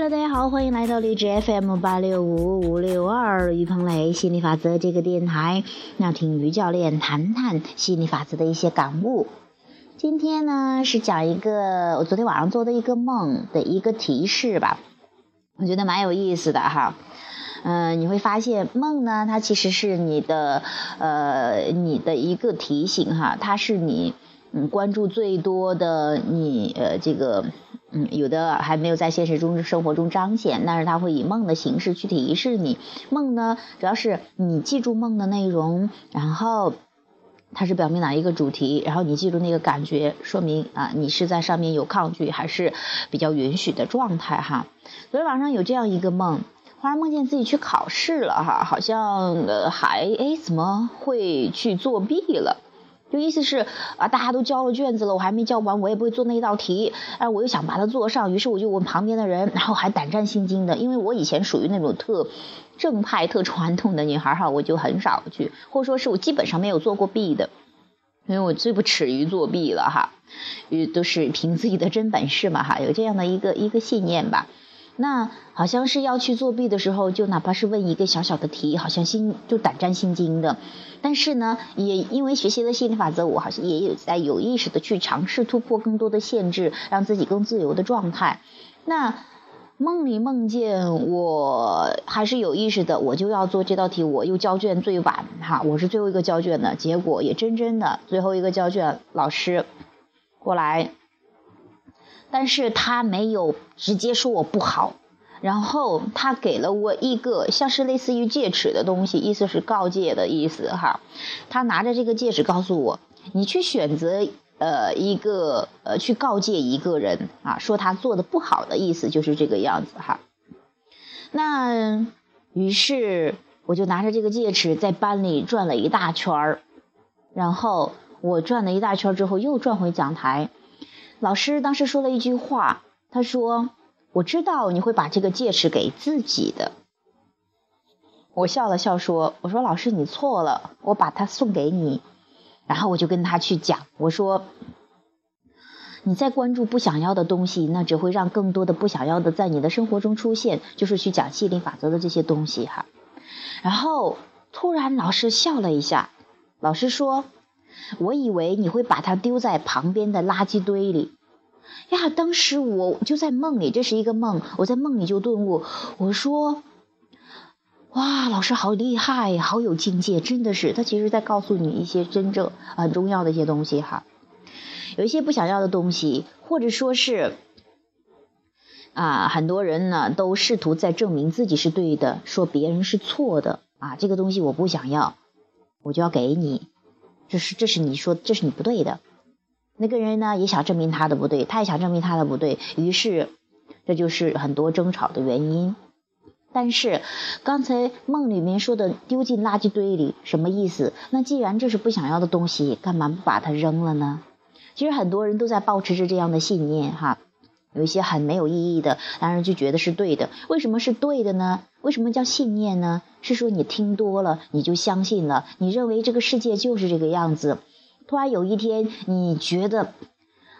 Hello，大家好，欢迎来到荔枝 FM 八六五五六二于鹏雷心理法则这个电台，那听于教练谈谈心理法则的一些感悟。今天呢是讲一个我昨天晚上做的一个梦的一个提示吧，我觉得蛮有意思的哈。嗯，你会发现梦呢，它其实是你的呃你的一个提醒哈，它是你嗯关注最多的你呃这个。嗯，有的还没有在现实中生活中彰显，但是它会以梦的形式去提示你。梦呢，主要是你记住梦的内容，然后它是表明哪一个主题，然后你记住那个感觉，说明啊，你是在上面有抗拒还是比较允许的状态哈。昨天晚上有这样一个梦，忽然梦见自己去考试了哈，好像呃还哎怎么会去作弊了？就意思是啊，大家都交了卷子了，我还没交完，我也不会做那一道题，哎，我又想把它做上，于是我就问旁边的人，然后还胆战心惊的，因为我以前属于那种特正派、特传统的女孩哈，我就很少去，或者说是我基本上没有做过弊的，因为我最不耻于作弊了哈，因为都是凭自己的真本事嘛哈，有这样的一个一个信念吧。那好像是要去作弊的时候，就哪怕是问一个小小的题，好像心就胆战心惊的。但是呢，也因为学习了心理法则，我好像也有在有意识的去尝试突破更多的限制，让自己更自由的状态。那梦里梦见我还是有意识的，我就要做这道题，我又交卷最晚哈，我是最后一个交卷的，结果也真真的最后一个交卷，老师过来。但是他没有直接说我不好，然后他给了我一个像是类似于戒尺的东西，意思是告诫的意思哈。他拿着这个戒尺告诉我，你去选择呃一个呃去告诫一个人啊，说他做的不好的意思就是这个样子哈。那于是我就拿着这个戒尺在班里转了一大圈儿，然后我转了一大圈之后又转回讲台。老师当时说了一句话，他说：“我知道你会把这个戒指给自己的。”我笑了笑说：“我说老师你错了，我把它送给你。”然后我就跟他去讲，我说：“你在关注不想要的东西，那只会让更多的不想要的在你的生活中出现。”就是去讲吸引力法则的这些东西哈。然后突然老师笑了一下，老师说。我以为你会把它丢在旁边的垃圾堆里，呀！当时我就在梦里，这是一个梦，我在梦里就顿悟，我说：“哇，老师好厉害，好有境界，真的是。”他其实在告诉你一些真正很重要的一些东西哈，有一些不想要的东西，或者说是啊，很多人呢都试图在证明自己是对的，说别人是错的啊，这个东西我不想要，我就要给你。这是这是你说这是你不对的，那个人呢也想证明他的不对，他也想证明他的不对，于是这就是很多争吵的原因。但是刚才梦里面说的丢进垃圾堆里什么意思？那既然这是不想要的东西，干嘛不把它扔了呢？其实很多人都在保持着这样的信念哈。有一些很没有意义的，当然就觉得是对的。为什么是对的呢？为什么叫信念呢？是说你听多了，你就相信了，你认为这个世界就是这个样子。突然有一天，你觉得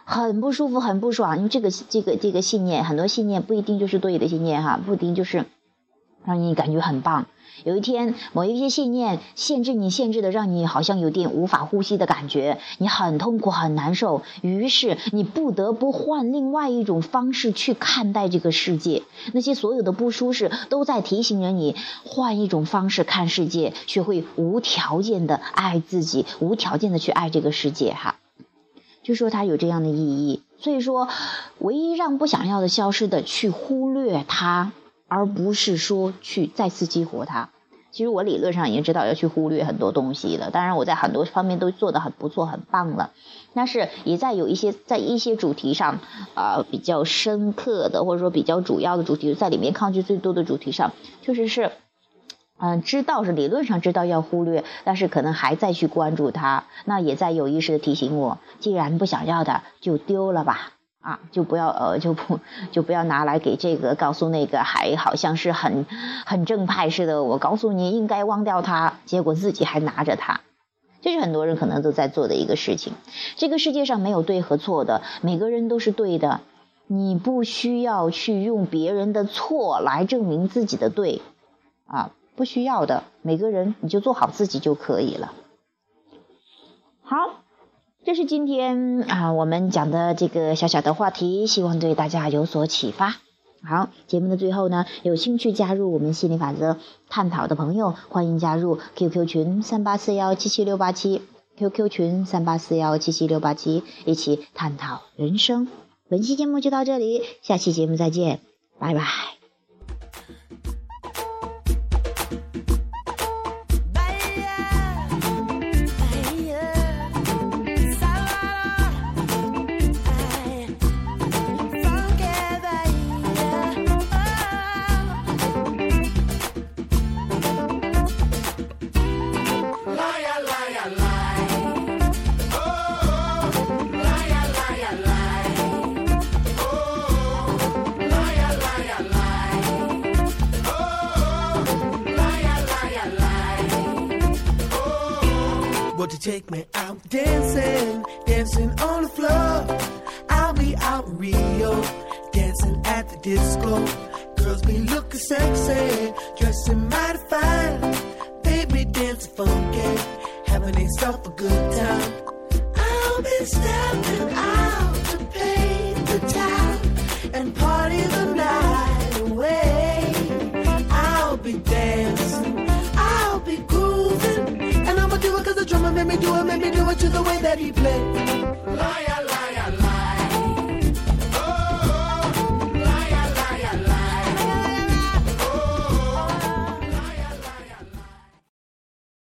很不舒服、很不爽，因为这个、这个、这个信念，很多信念不一定就是对的信念哈，不一定就是让你感觉很棒。有一天，某一些信念限制你，限制的让你好像有点无法呼吸的感觉，你很痛苦，很难受。于是你不得不换另外一种方式去看待这个世界。那些所有的不舒适都在提醒着你，换一种方式看世界，学会无条件的爱自己，无条件的去爱这个世界。哈，就说它有这样的意义。所以说，唯一让不想要的消失的，去忽略它。而不是说去再次激活它。其实我理论上已经知道要去忽略很多东西了，当然我在很多方面都做得很不错、很棒了。但是也在有一些在一些主题上，啊比较深刻的或者说比较主要的主题，在里面抗拒最多的主题上，确实是，嗯，知道是理论上知道要忽略，但是可能还在去关注它，那也在有意识的提醒我，既然不想要的，就丢了吧。啊，就不要呃，就不就不要拿来给这个告诉那个，还好像是很很正派似的。我告诉你应该忘掉它，结果自己还拿着它，这是很多人可能都在做的一个事情。这个世界上没有对和错的，每个人都是对的。你不需要去用别人的错来证明自己的对，啊，不需要的。每个人你就做好自己就可以了。这是今天啊我们讲的这个小小的话题，希望对大家有所启发。好，节目的最后呢，有兴趣加入我们心理法则探讨的朋友，欢迎加入 QQ 群三八四幺七七六八七，QQ 群三八四幺七七六八七，一起探讨人生。本期节目就到这里，下期节目再见，拜拜。Take me out dancing, dancing on the floor. I'll be out in Rio, dancing at the disco. Girls be looking sexy, dressing mighty fine. Baby dancing funky, having themselves a good time. I'll be stepping to the way that he played. Liar.